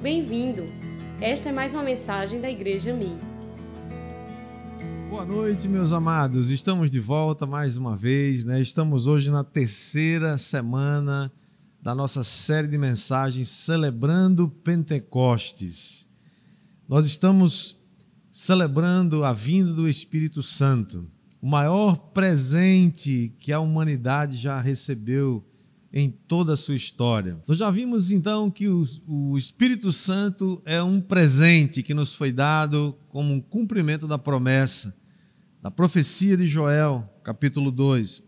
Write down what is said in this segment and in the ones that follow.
Bem-vindo! Esta é mais uma mensagem da Igreja Mi. Boa noite, meus amados. Estamos de volta mais uma vez, né? Estamos hoje na terceira semana da nossa série de mensagens celebrando Pentecostes. Nós estamos celebrando a vinda do Espírito Santo, o maior presente que a humanidade já recebeu em toda a sua história. Nós já vimos então que o, o, Espírito Santo é um presente que nos foi dado como um cumprimento da promessa, da profecia de Joel, capítulo 2.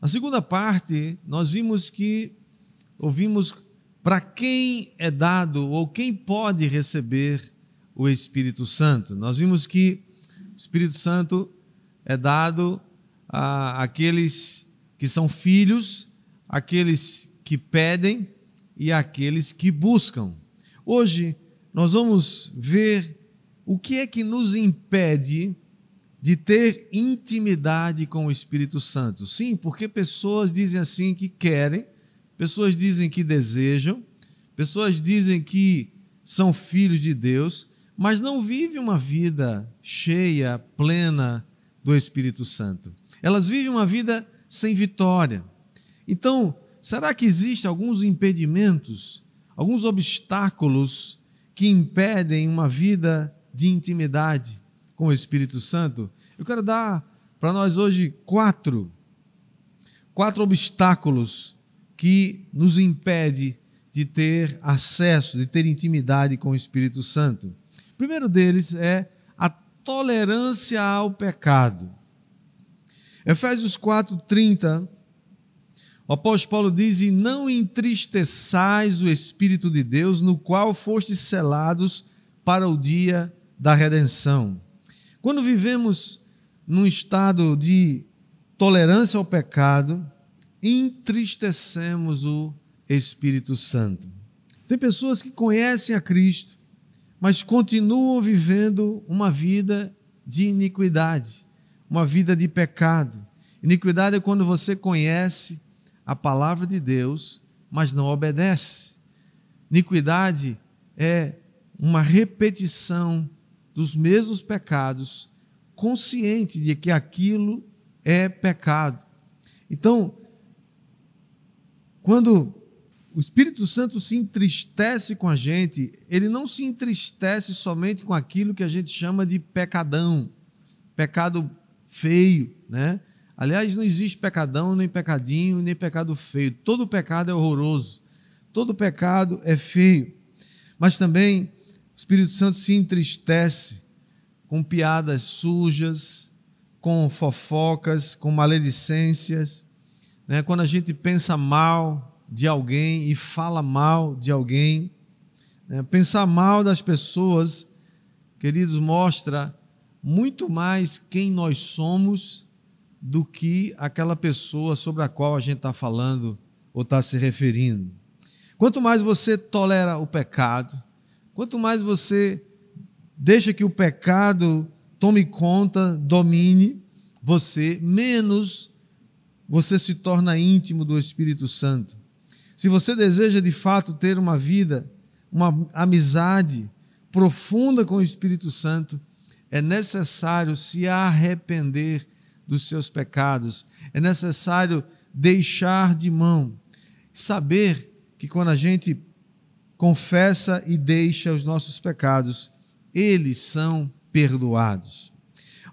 Na segunda parte, nós vimos que ouvimos para quem é dado ou quem pode receber o Espírito Santo. Nós vimos que o Espírito Santo é dado a aqueles que são filhos aqueles que pedem e aqueles que buscam. Hoje nós vamos ver o que é que nos impede de ter intimidade com o Espírito Santo. Sim, porque pessoas dizem assim que querem, pessoas dizem que desejam, pessoas dizem que são filhos de Deus, mas não vivem uma vida cheia, plena do Espírito Santo. Elas vivem uma vida sem vitória. Então, será que existem alguns impedimentos, alguns obstáculos que impedem uma vida de intimidade com o Espírito Santo? Eu quero dar para nós hoje quatro, quatro obstáculos que nos impede de ter acesso, de ter intimidade com o Espírito Santo. O primeiro deles é a tolerância ao pecado. Efésios 4:30 o apóstolo Paulo diz: E não entristeçais o Espírito de Deus, no qual fostes selados para o dia da redenção. Quando vivemos num estado de tolerância ao pecado, entristecemos o Espírito Santo. Tem pessoas que conhecem a Cristo, mas continuam vivendo uma vida de iniquidade, uma vida de pecado. Iniquidade é quando você conhece a palavra de Deus, mas não obedece. Iniquidade é uma repetição dos mesmos pecados, consciente de que aquilo é pecado. Então, quando o Espírito Santo se entristece com a gente, ele não se entristece somente com aquilo que a gente chama de pecadão, pecado feio, né? Aliás, não existe pecadão, nem pecadinho, nem pecado feio. Todo pecado é horroroso. Todo pecado é feio. Mas também o Espírito Santo se entristece com piadas sujas, com fofocas, com maledicências. Né? Quando a gente pensa mal de alguém e fala mal de alguém. Né? Pensar mal das pessoas, queridos, mostra muito mais quem nós somos do que aquela pessoa sobre a qual a gente está falando ou está se referindo. Quanto mais você tolera o pecado, quanto mais você deixa que o pecado tome conta, domine você, menos você se torna íntimo do Espírito Santo. Se você deseja de fato ter uma vida, uma amizade profunda com o Espírito Santo, é necessário se arrepender dos seus pecados. É necessário deixar de mão, saber que quando a gente confessa e deixa os nossos pecados, eles são perdoados.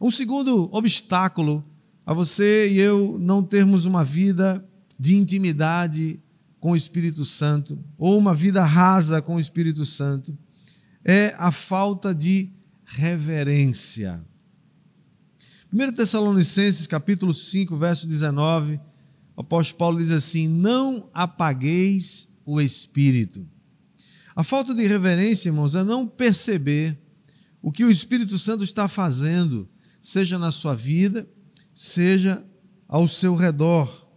Um segundo obstáculo a você e eu não termos uma vida de intimidade com o Espírito Santo, ou uma vida rasa com o Espírito Santo, é a falta de reverência. 1 Tessalonicenses capítulo 5, verso 19, o apóstolo Paulo diz assim: Não apagueis o espírito. A falta de reverência, irmãos, é não perceber o que o Espírito Santo está fazendo, seja na sua vida, seja ao seu redor.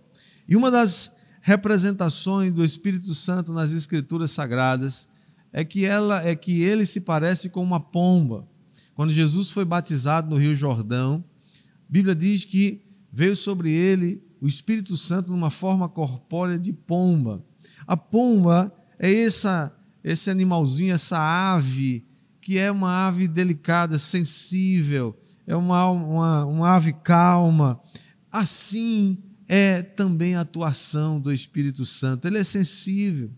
E uma das representações do Espírito Santo nas Escrituras Sagradas é que ela é que ele se parece com uma pomba. Quando Jesus foi batizado no Rio Jordão, a Bíblia diz que veio sobre ele o Espírito Santo numa forma corpórea de pomba. A pomba é essa esse animalzinho, essa ave, que é uma ave delicada, sensível, é uma, uma, uma ave calma. Assim é também a atuação do Espírito Santo. Ele é sensível,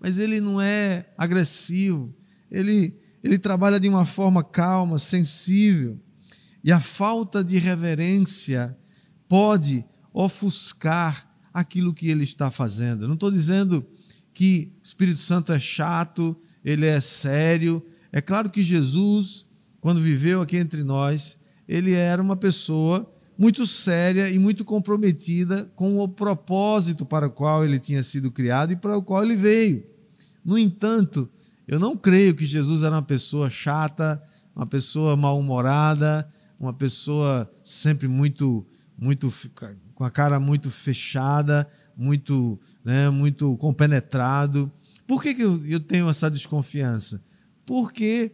mas ele não é agressivo. Ele, ele trabalha de uma forma calma, sensível. E a falta de reverência pode ofuscar aquilo que ele está fazendo. Não estou dizendo que o Espírito Santo é chato, ele é sério. É claro que Jesus, quando viveu aqui entre nós, ele era uma pessoa muito séria e muito comprometida com o propósito para o qual ele tinha sido criado e para o qual ele veio. No entanto, eu não creio que Jesus era uma pessoa chata, uma pessoa mal-humorada, uma pessoa sempre muito muito com a cara muito fechada, muito, né, muito compenetrado. Por que, que eu, eu tenho essa desconfiança? Porque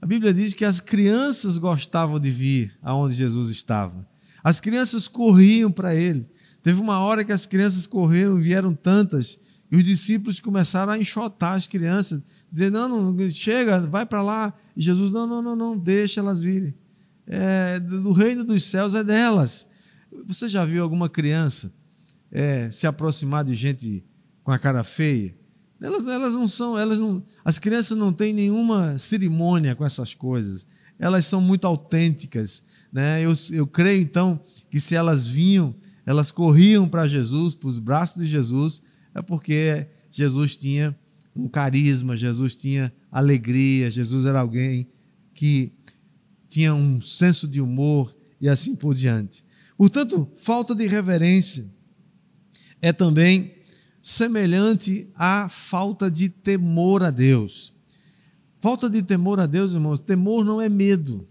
a Bíblia diz que as crianças gostavam de vir aonde Jesus estava. As crianças corriam para ele. Teve uma hora que as crianças correram, vieram tantas, e os discípulos começaram a enxotar as crianças, dizendo: não, não chega, vai para lá. E Jesus: não, não, não, não, deixa elas virem. É, do reino dos céus é delas. Você já viu alguma criança é, se aproximar de gente com a cara feia? Elas, elas não são, elas não, as crianças não têm nenhuma cerimônia com essas coisas. Elas são muito autênticas, né? Eu, eu creio então que se elas vinham, elas corriam para Jesus, para os braços de Jesus, é porque Jesus tinha um carisma, Jesus tinha alegria, Jesus era alguém que tinha um senso de humor e assim por diante. Portanto, falta de reverência é também semelhante à falta de temor a Deus. Falta de temor a Deus, irmãos, temor não é medo.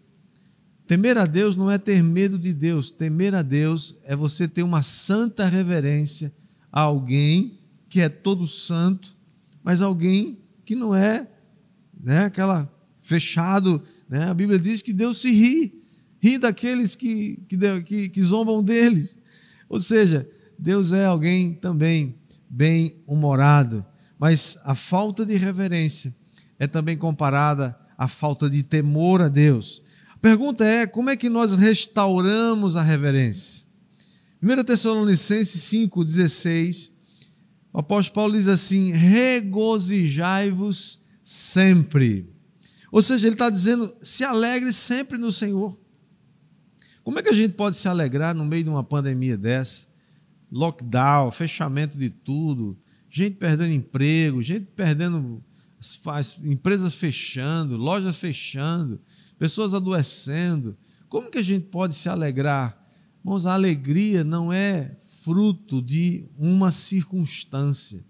Temer a Deus não é ter medo de Deus. Temer a Deus é você ter uma santa reverência a alguém que é todo santo, mas alguém que não é, né, aquela fechado, né? A Bíblia diz que Deus se ri, ri daqueles que, que, que, que zombam deles. Ou seja, Deus é alguém também bem-humorado, mas a falta de reverência é também comparada à falta de temor a Deus. A pergunta é: como é que nós restauramos a reverência? 1 Tessalonicenses 5,16, o apóstolo Paulo diz assim: regozijai-vos sempre. Ou seja, ele está dizendo: se alegre sempre no Senhor. Como é que a gente pode se alegrar no meio de uma pandemia dessa? lockdown, fechamento de tudo, gente perdendo emprego, gente perdendo as empresas fechando, lojas fechando, pessoas adoecendo. Como que a gente pode se alegrar? Irmãos, a alegria não é fruto de uma circunstância.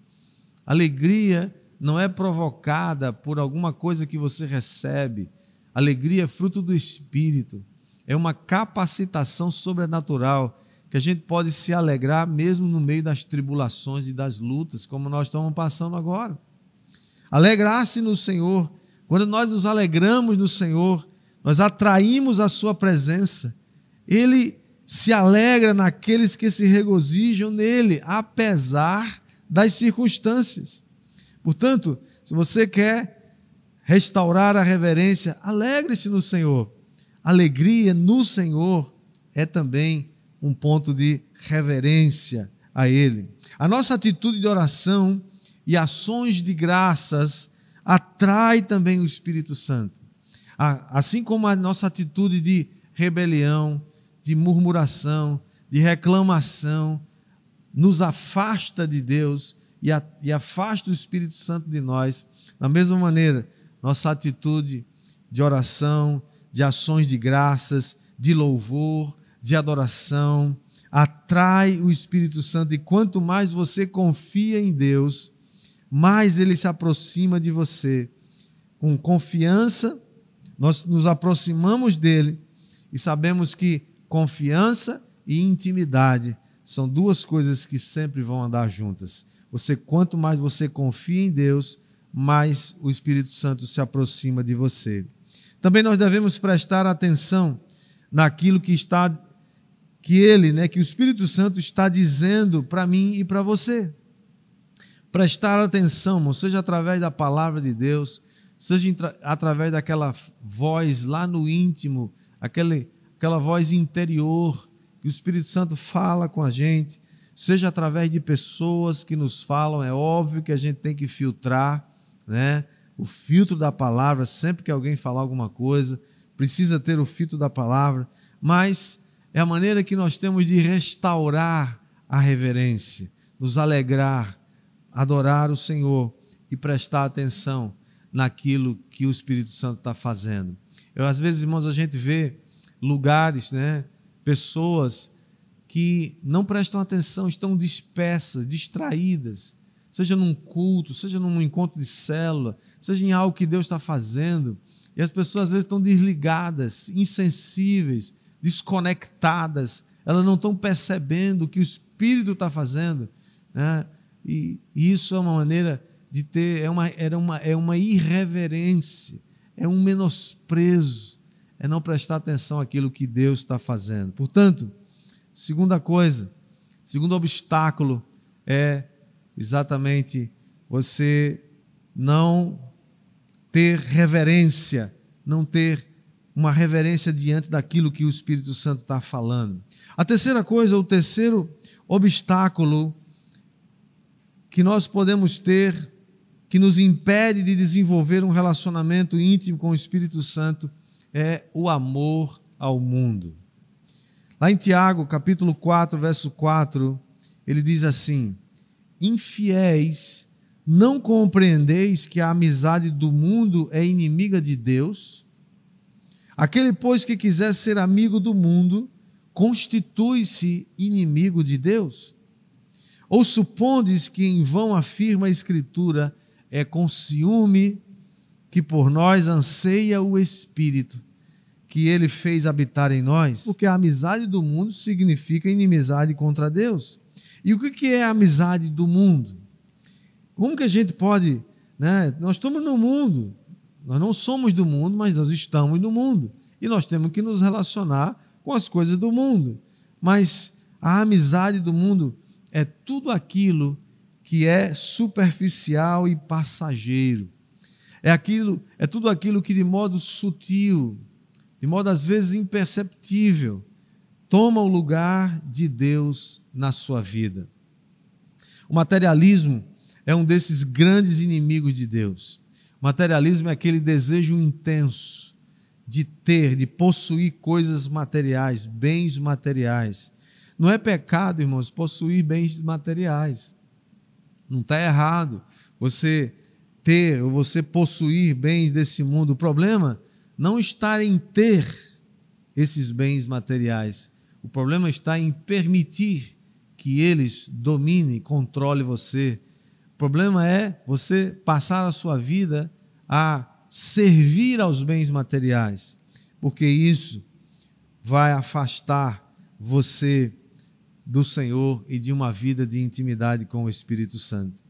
Alegria não é provocada por alguma coisa que você recebe. Alegria é fruto do Espírito. É uma capacitação sobrenatural que a gente pode se alegrar mesmo no meio das tribulações e das lutas, como nós estamos passando agora. Alegrar-se no Senhor. Quando nós nos alegramos no Senhor, nós atraímos a Sua presença. Ele se alegra naqueles que se regozijam nele, apesar das circunstâncias. Portanto, se você quer restaurar a reverência, alegre-se no Senhor. Alegria no Senhor é também um ponto de reverência a Ele. A nossa atitude de oração e ações de graças atrai também o Espírito Santo. Assim como a nossa atitude de rebelião, de murmuração, de reclamação, nos afasta de Deus e afasta o Espírito Santo de nós, da mesma maneira, nossa atitude de oração, de ações de graças, de louvor, de adoração, atrai o Espírito Santo, e quanto mais você confia em Deus, mais ele se aproxima de você. Com confiança, nós nos aproximamos dele e sabemos que confiança e intimidade são duas coisas que sempre vão andar juntas. Você quanto mais você confia em Deus, mais o Espírito Santo se aproxima de você. Também nós devemos prestar atenção naquilo que está que ele, né, que o Espírito Santo está dizendo para mim e para você. prestar atenção, seja através da palavra de Deus, seja através daquela voz lá no íntimo, aquele, aquela voz interior que o Espírito Santo fala com a gente, seja através de pessoas que nos falam, é óbvio que a gente tem que filtrar, né? O filtro da palavra, sempre que alguém falar alguma coisa, precisa ter o filtro da palavra, mas é a maneira que nós temos de restaurar a reverência, nos alegrar, adorar o Senhor e prestar atenção naquilo que o Espírito Santo está fazendo. Eu, às vezes, irmãos, a gente vê lugares, né, pessoas que não prestam atenção, estão dispersas, distraídas, seja num culto, seja num encontro de célula, seja em algo que Deus está fazendo, e as pessoas às vezes estão desligadas, insensíveis, desconectadas, elas não estão percebendo o que o Espírito está fazendo, né? e, isso é uma maneira de ter, é uma, era uma, é uma irreverência, é um menosprezo, é não prestar atenção àquilo que Deus está fazendo. Portanto, segunda coisa, segundo obstáculo é exatamente você não ter reverência, não ter uma reverência diante daquilo que o Espírito Santo está falando. A terceira coisa, o terceiro obstáculo que nós podemos ter que nos impede de desenvolver um relacionamento íntimo com o Espírito Santo é o amor ao mundo. Lá em Tiago, capítulo 4, verso 4, ele diz assim: Infiéis, não compreendeis que a amizade do mundo é inimiga de Deus? Aquele, pois, que quiser ser amigo do mundo, constitui-se inimigo de Deus? Ou supondes que em vão afirma a Escritura, é com ciúme que por nós anseia o Espírito que ele fez habitar em nós, porque a amizade do mundo significa inimizade contra Deus. E o que é a amizade do mundo? Como que a gente pode, né? Nós estamos no mundo, nós não somos do mundo, mas nós estamos no mundo e nós temos que nos relacionar com as coisas do mundo. Mas a amizade do mundo é tudo aquilo que é superficial e passageiro. É aquilo, é tudo aquilo que de modo sutil, de modo às vezes imperceptível, toma o lugar de Deus na sua vida. O materialismo é um desses grandes inimigos de Deus. O materialismo é aquele desejo intenso de ter, de possuir coisas materiais, bens materiais. Não é pecado, irmãos, possuir bens materiais. Não está errado você ter ou você possuir bens desse mundo. O problema não está em ter esses bens materiais. O problema está em permitir que eles dominem, controle você. O problema é você passar a sua vida a servir aos bens materiais, porque isso vai afastar você do Senhor e de uma vida de intimidade com o Espírito Santo.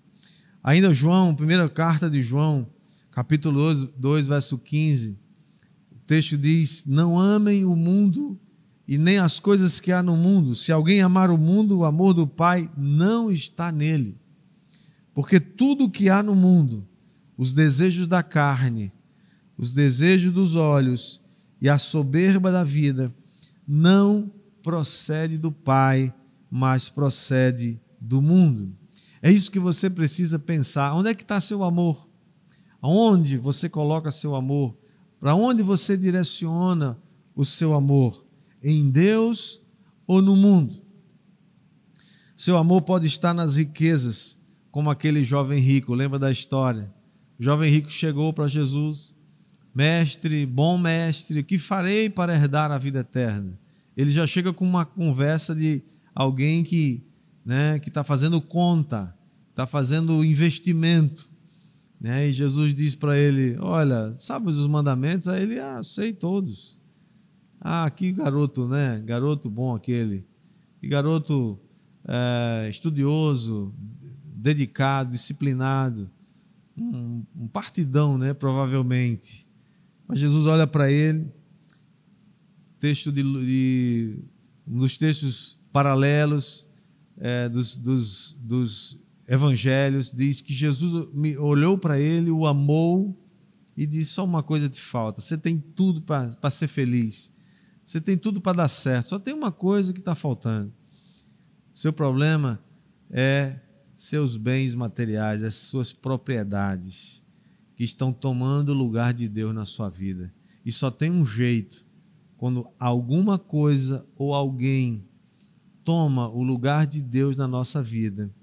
Ainda João, primeira carta de João, capítulo 2, verso 15, o texto diz: Não amem o mundo e nem as coisas que há no mundo. Se alguém amar o mundo, o amor do Pai não está nele. Porque tudo o que há no mundo, os desejos da carne, os desejos dos olhos e a soberba da vida, não procede do Pai, mas procede do mundo. É isso que você precisa pensar. Onde é que está seu amor? Aonde você coloca seu amor? Para onde você direciona o seu amor? Em Deus ou no mundo? Seu amor pode estar nas riquezas, como aquele jovem rico. Lembra da história? O jovem rico chegou para Jesus, mestre, bom mestre, que farei para herdar a vida eterna? Ele já chega com uma conversa de alguém que né, que está fazendo conta, está fazendo investimento. Né? E Jesus diz para ele: Olha, sabe os mandamentos? Aí ele, ah, sei todos. Ah, que garoto, né? Garoto bom aquele. Que garoto é, estudioso, dedicado, disciplinado. Um, um partidão, né? Provavelmente. Mas Jesus olha para ele, texto de, de um dos textos paralelos é, dos, dos, dos evangelhos diz que Jesus olhou para ele, o amou e disse: Só uma coisa te falta. Você tem tudo para ser feliz. Você tem tudo para dar certo. Só tem uma coisa que está faltando. Seu problema é seus bens materiais, as suas propriedades que estão tomando o lugar de Deus na sua vida. E só tem um jeito: quando alguma coisa ou alguém toma o lugar de Deus na nossa vida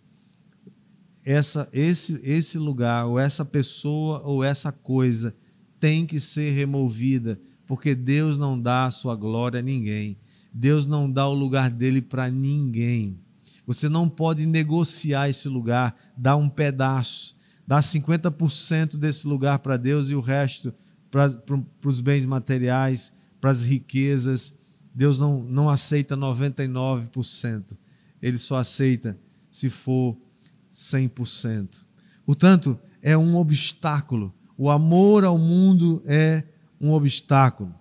essa, esse, esse lugar, ou essa pessoa, ou essa coisa tem que ser removida, porque Deus não dá a sua glória a ninguém. Deus não dá o lugar dele para ninguém. Você não pode negociar esse lugar, dar um pedaço, dar 50% desse lugar para Deus e o resto para os bens materiais, para as riquezas. Deus não, não aceita 99%. Ele só aceita se for 100%. Portanto, é um obstáculo. O amor ao mundo é um obstáculo.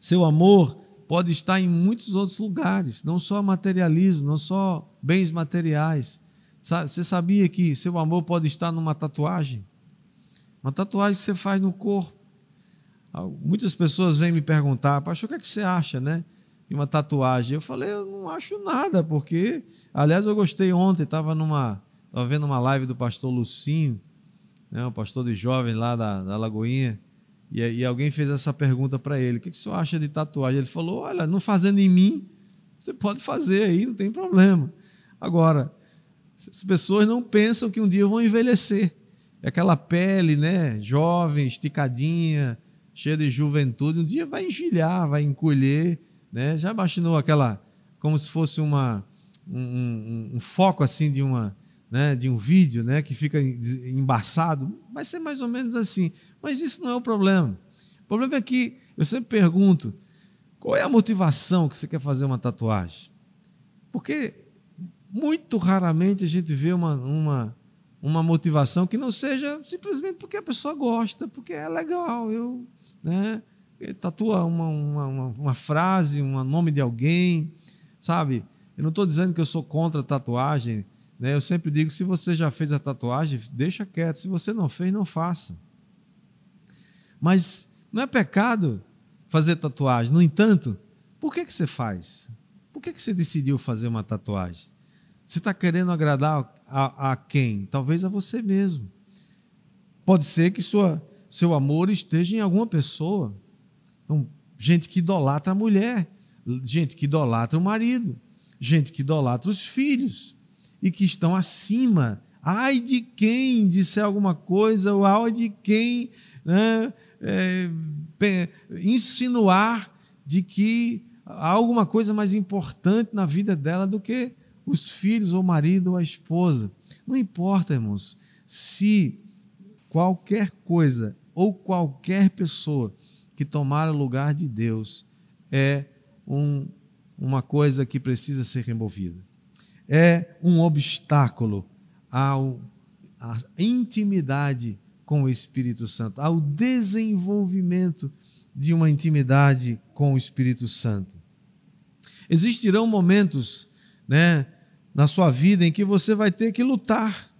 Seu amor pode estar em muitos outros lugares, não só materialismo, não só bens materiais. Você sabia que seu amor pode estar numa tatuagem? Uma tatuagem que você faz no corpo. Muitas pessoas vêm me perguntar, pastor, o que, é que você acha, né? E uma tatuagem. Eu falei, eu não acho nada, porque, aliás, eu gostei ontem, estava numa, estava vendo uma live do pastor Lucinho, né, o pastor de jovens lá da, da Lagoinha, e, e alguém fez essa pergunta para ele: o que, que o senhor acha de tatuagem? Ele falou: olha, não fazendo em mim, você pode fazer aí, não tem problema. Agora, as pessoas não pensam que um dia vão envelhecer. É aquela pele, né, jovem, esticadinha, cheia de juventude, um dia vai engilhar, vai encolher né? Já imaginou aquela, como se fosse uma, um, um, um foco assim de uma, né, de um vídeo né, que fica embaçado? Vai ser mais ou menos assim. Mas isso não é o problema. O problema é que eu sempre pergunto: qual é a motivação que você quer fazer uma tatuagem? Porque muito raramente a gente vê uma, uma, uma motivação que não seja simplesmente porque a pessoa gosta, porque é legal. Eu, né, tatua uma, uma, uma, uma frase, um nome de alguém, sabe? Eu não estou dizendo que eu sou contra a tatuagem, né? Eu sempre digo: se você já fez a tatuagem, deixa quieto. Se você não fez, não faça. Mas não é pecado fazer tatuagem. No entanto, por que, que você faz? Por que, que você decidiu fazer uma tatuagem? Você está querendo agradar a, a, quem? Talvez a você mesmo. Pode ser que sua, seu amor esteja em alguma pessoa. Então, gente que idolatra a mulher, gente que idolatra o marido, gente que idolatra os filhos e que estão acima. Ai de quem disser alguma coisa, ou ai de quem né, é, insinuar de que há alguma coisa mais importante na vida dela do que os filhos, ou o marido, ou a esposa. Não importa, irmãos, se qualquer coisa ou qualquer pessoa que tomar o lugar de Deus é um, uma coisa que precisa ser removida. É um obstáculo ao, à intimidade com o Espírito Santo, ao desenvolvimento de uma intimidade com o Espírito Santo. Existirão momentos, né, na sua vida em que você vai ter que lutar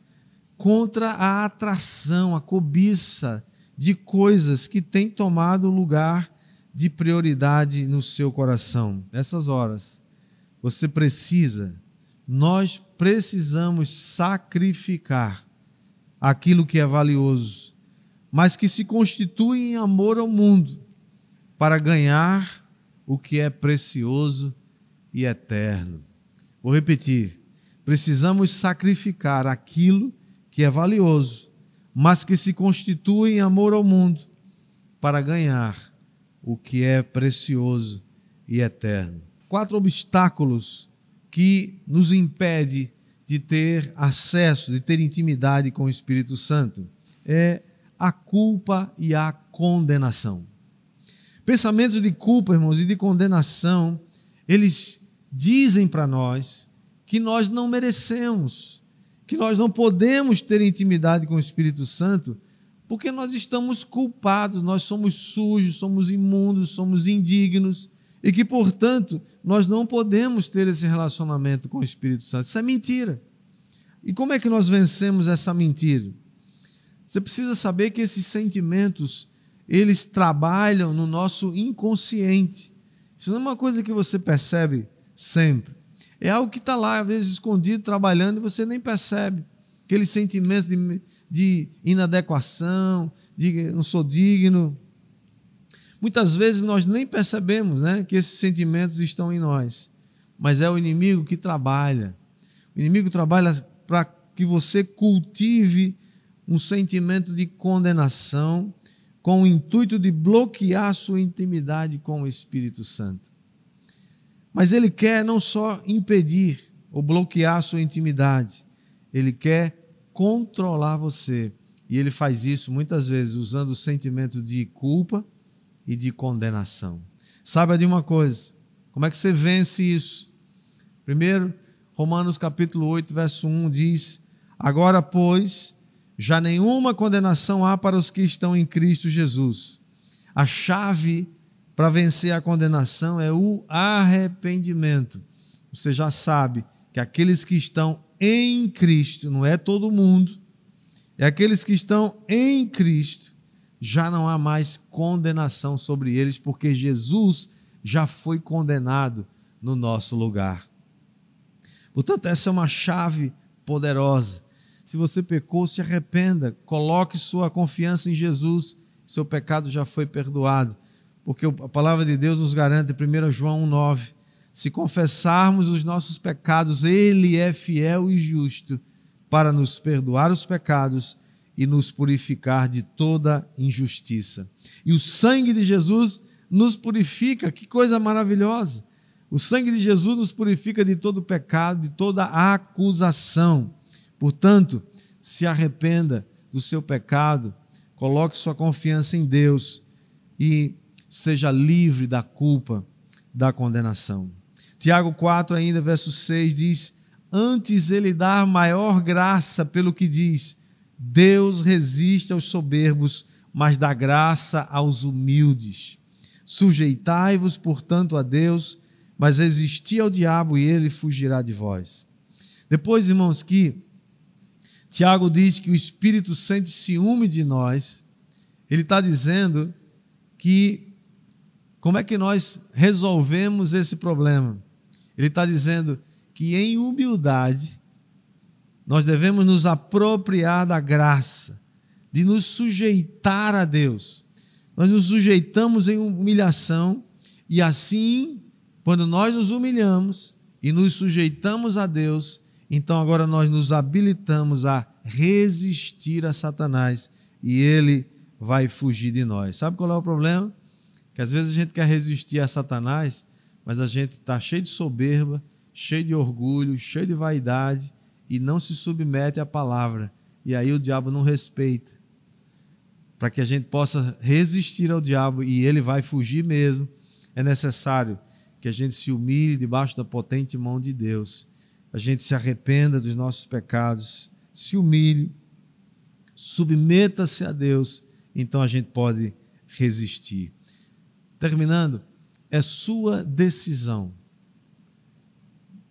contra a atração, a cobiça de coisas que têm tomado lugar de prioridade no seu coração. Nessas horas, você precisa, nós precisamos sacrificar aquilo que é valioso, mas que se constitui em amor ao mundo, para ganhar o que é precioso e eterno. Vou repetir: precisamos sacrificar aquilo que é valioso mas que se constitui em amor ao mundo para ganhar o que é precioso e eterno. Quatro obstáculos que nos impede de ter acesso, de ter intimidade com o Espírito Santo é a culpa e a condenação. Pensamentos de culpa, irmãos, e de condenação, eles dizem para nós que nós não merecemos que nós não podemos ter intimidade com o Espírito Santo porque nós estamos culpados, nós somos sujos, somos imundos, somos indignos e que, portanto, nós não podemos ter esse relacionamento com o Espírito Santo. Isso é mentira. E como é que nós vencemos essa mentira? Você precisa saber que esses sentimentos, eles trabalham no nosso inconsciente. Isso não é uma coisa que você percebe sempre. É algo que está lá, às vezes, escondido, trabalhando, e você nem percebe. Aqueles sentimentos de, de inadequação, de não sou digno. Muitas vezes nós nem percebemos né, que esses sentimentos estão em nós. Mas é o inimigo que trabalha. O inimigo trabalha para que você cultive um sentimento de condenação com o intuito de bloquear sua intimidade com o Espírito Santo. Mas ele quer não só impedir ou bloquear sua intimidade, ele quer controlar você. E ele faz isso muitas vezes usando o sentimento de culpa e de condenação. Saiba de uma coisa: como é que você vence isso? Primeiro, Romanos capítulo 8, verso 1 diz: Agora, pois, já nenhuma condenação há para os que estão em Cristo Jesus. A chave para vencer a condenação é o arrependimento. Você já sabe que aqueles que estão em Cristo, não é todo mundo, é aqueles que estão em Cristo, já não há mais condenação sobre eles, porque Jesus já foi condenado no nosso lugar. Portanto, essa é uma chave poderosa. Se você pecou, se arrependa, coloque sua confiança em Jesus, seu pecado já foi perdoado porque a palavra de Deus nos garante, 1 João 1,9: se confessarmos os nossos pecados, Ele é fiel e justo para nos perdoar os pecados e nos purificar de toda injustiça. E o sangue de Jesus nos purifica, que coisa maravilhosa! O sangue de Jesus nos purifica de todo pecado, de toda acusação. Portanto, se arrependa do seu pecado, coloque sua confiança em Deus e seja livre da culpa, da condenação. Tiago 4, ainda, verso 6 diz: Antes ele dá maior graça, pelo que diz: Deus resiste aos soberbos, mas dá graça aos humildes. Sujeitai-vos, portanto, a Deus, mas resisti ao diabo e ele fugirá de vós. Depois, irmãos, que Tiago diz que o Espírito sente ciúme de nós, ele está dizendo que como é que nós resolvemos esse problema? Ele está dizendo que em humildade nós devemos nos apropriar da graça, de nos sujeitar a Deus. Nós nos sujeitamos em humilhação e assim, quando nós nos humilhamos e nos sujeitamos a Deus, então agora nós nos habilitamos a resistir a Satanás e ele vai fugir de nós. Sabe qual é o problema? Que às vezes a gente quer resistir a Satanás, mas a gente está cheio de soberba, cheio de orgulho, cheio de vaidade e não se submete à palavra. E aí o diabo não respeita. Para que a gente possa resistir ao diabo e ele vai fugir mesmo, é necessário que a gente se humilhe debaixo da potente mão de Deus. A gente se arrependa dos nossos pecados, se humilhe, submeta-se a Deus, então a gente pode resistir. Terminando, é sua decisão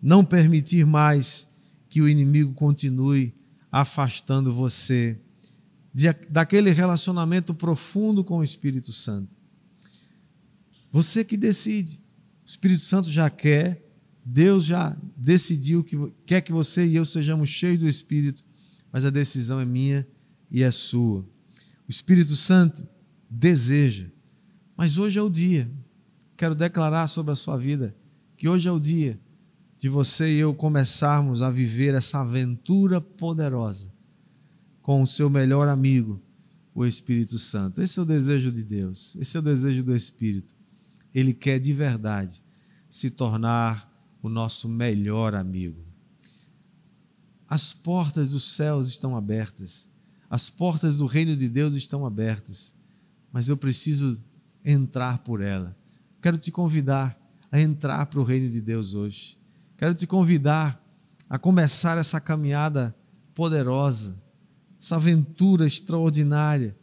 não permitir mais que o inimigo continue afastando você de, daquele relacionamento profundo com o Espírito Santo. Você que decide. O Espírito Santo já quer, Deus já decidiu que quer que você e eu sejamos cheios do Espírito, mas a decisão é minha e é sua. O Espírito Santo deseja mas hoje é o dia, quero declarar sobre a sua vida, que hoje é o dia de você e eu começarmos a viver essa aventura poderosa com o seu melhor amigo, o Espírito Santo. Esse é o desejo de Deus, esse é o desejo do Espírito. Ele quer de verdade se tornar o nosso melhor amigo. As portas dos céus estão abertas, as portas do reino de Deus estão abertas, mas eu preciso entrar por ela. Quero te convidar a entrar para o reino de Deus hoje. Quero te convidar a começar essa caminhada poderosa, essa aventura extraordinária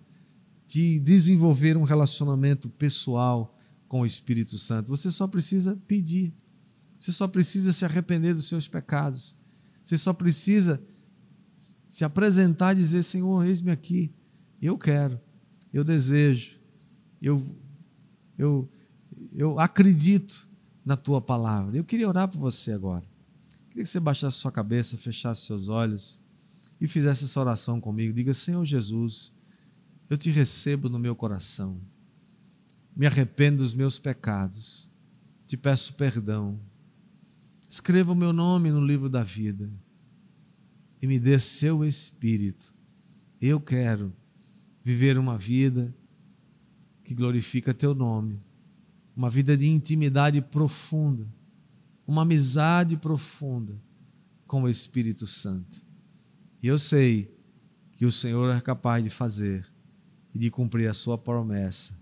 de desenvolver um relacionamento pessoal com o Espírito Santo. Você só precisa pedir. Você só precisa se arrepender dos seus pecados. Você só precisa se apresentar e dizer: Senhor, eis-me aqui, eu quero, eu desejo, eu, eu, eu acredito na tua palavra. Eu queria orar por você agora. Queria que você baixasse sua cabeça, fechasse seus olhos e fizesse essa oração comigo. Diga: Senhor Jesus, eu te recebo no meu coração. Me arrependo dos meus pecados. Te peço perdão. Escreva o meu nome no livro da vida e me dê seu espírito. Eu quero viver uma vida que glorifica teu nome, uma vida de intimidade profunda, uma amizade profunda com o Espírito Santo. E eu sei que o Senhor é capaz de fazer e de cumprir a sua promessa,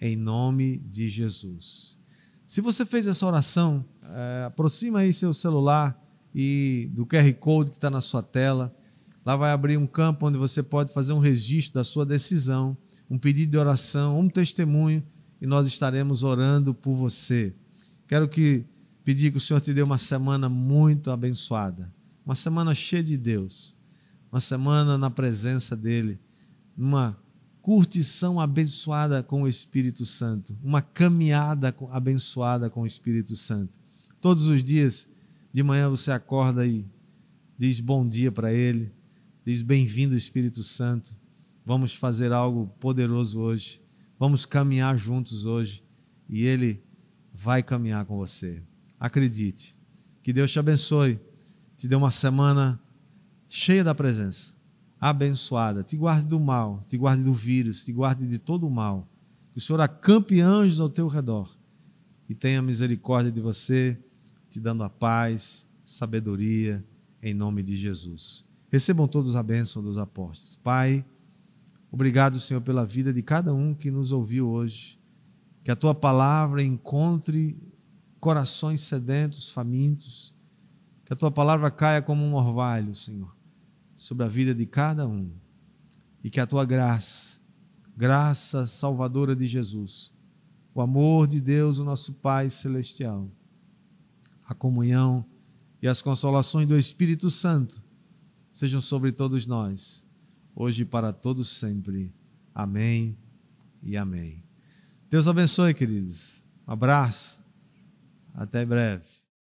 em nome de Jesus. Se você fez essa oração, é, aproxima aí seu celular e do QR Code que está na sua tela. Lá vai abrir um campo onde você pode fazer um registro da sua decisão, um pedido de oração, um testemunho, e nós estaremos orando por você. Quero que pedir que o Senhor te dê uma semana muito abençoada, uma semana cheia de Deus, uma semana na presença dele, uma curtição abençoada com o Espírito Santo, uma caminhada abençoada com o Espírito Santo. Todos os dias de manhã você acorda e diz bom dia para ele, diz bem-vindo Espírito Santo. Vamos fazer algo poderoso hoje. Vamos caminhar juntos hoje e ele vai caminhar com você. Acredite. Que Deus te abençoe. Te dê uma semana cheia da presença, abençoada. Te guarde do mal, te guarde do vírus, te guarde de todo o mal. Que o Senhor acampe anjos ao teu redor e tenha misericórdia de você te dando a paz, sabedoria, em nome de Jesus. Recebam todos a bênção dos apóstolos. Pai, obrigado, Senhor, pela vida de cada um que nos ouviu hoje. Que a tua palavra encontre corações sedentos, famintos. Que a tua palavra caia como um orvalho, Senhor, sobre a vida de cada um. E que a tua graça, graça salvadora de Jesus, o amor de Deus, o nosso Pai celestial, a comunhão e as consolações do Espírito Santo sejam sobre todos nós, hoje e para todos sempre. Amém e amém. Deus abençoe, queridos. Um abraço. Até breve.